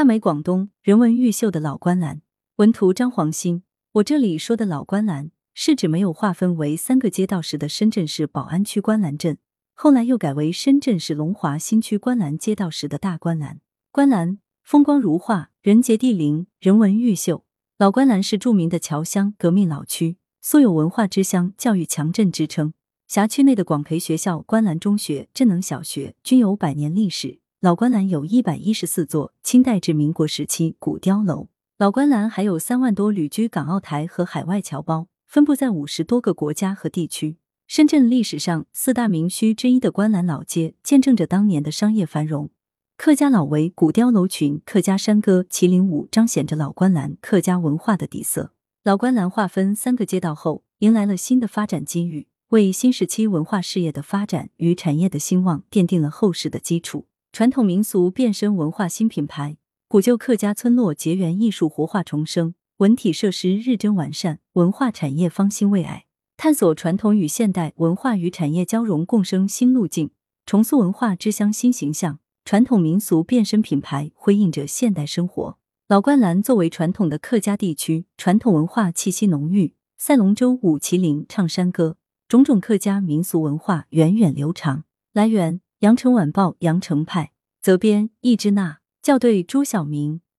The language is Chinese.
大美广东人文毓秀的老观澜，文图张黄兴。我这里说的老观澜，是指没有划分为三个街道时的深圳市宝安区观澜镇，后来又改为深圳市龙华新区观澜街道时的大观澜。观澜风光如画，人杰地灵，人文毓秀。老观澜是著名的侨乡革命老区，素有文化之乡、教育强镇之称。辖区内的广培学校、观澜中学、镇能小学均有百年历史。老观澜有一百一十四座清代至民国时期古碉楼。老观澜还有三万多旅居港澳台和海外侨胞，分布在五十多个国家和地区。深圳历史上四大名墟之一的观澜老街，见证着当年的商业繁荣。客家老围、古碉楼群、客家山歌、麒麟舞，彰显着老观澜客家文化的底色。老观澜划分三个街道后，迎来了新的发展机遇。为新时期文化事业的发展与产业的兴旺奠定了厚实的基础。传统民俗变身文化新品牌，古旧客家村落结缘艺术活化重生，文体设施日臻完善，文化产业方兴未艾，探索传统与现代文化与产业交融共生新路径，重塑文化之乡新形象。传统民俗变身品牌，辉映着现代生活。老观澜作为传统的客家地区，传统文化气息浓郁，赛龙舟、舞麒麟、唱山歌。种种客家民俗文化源远流长。来源：羊城晚报羊城派，责编：易之娜，校对：朱晓明。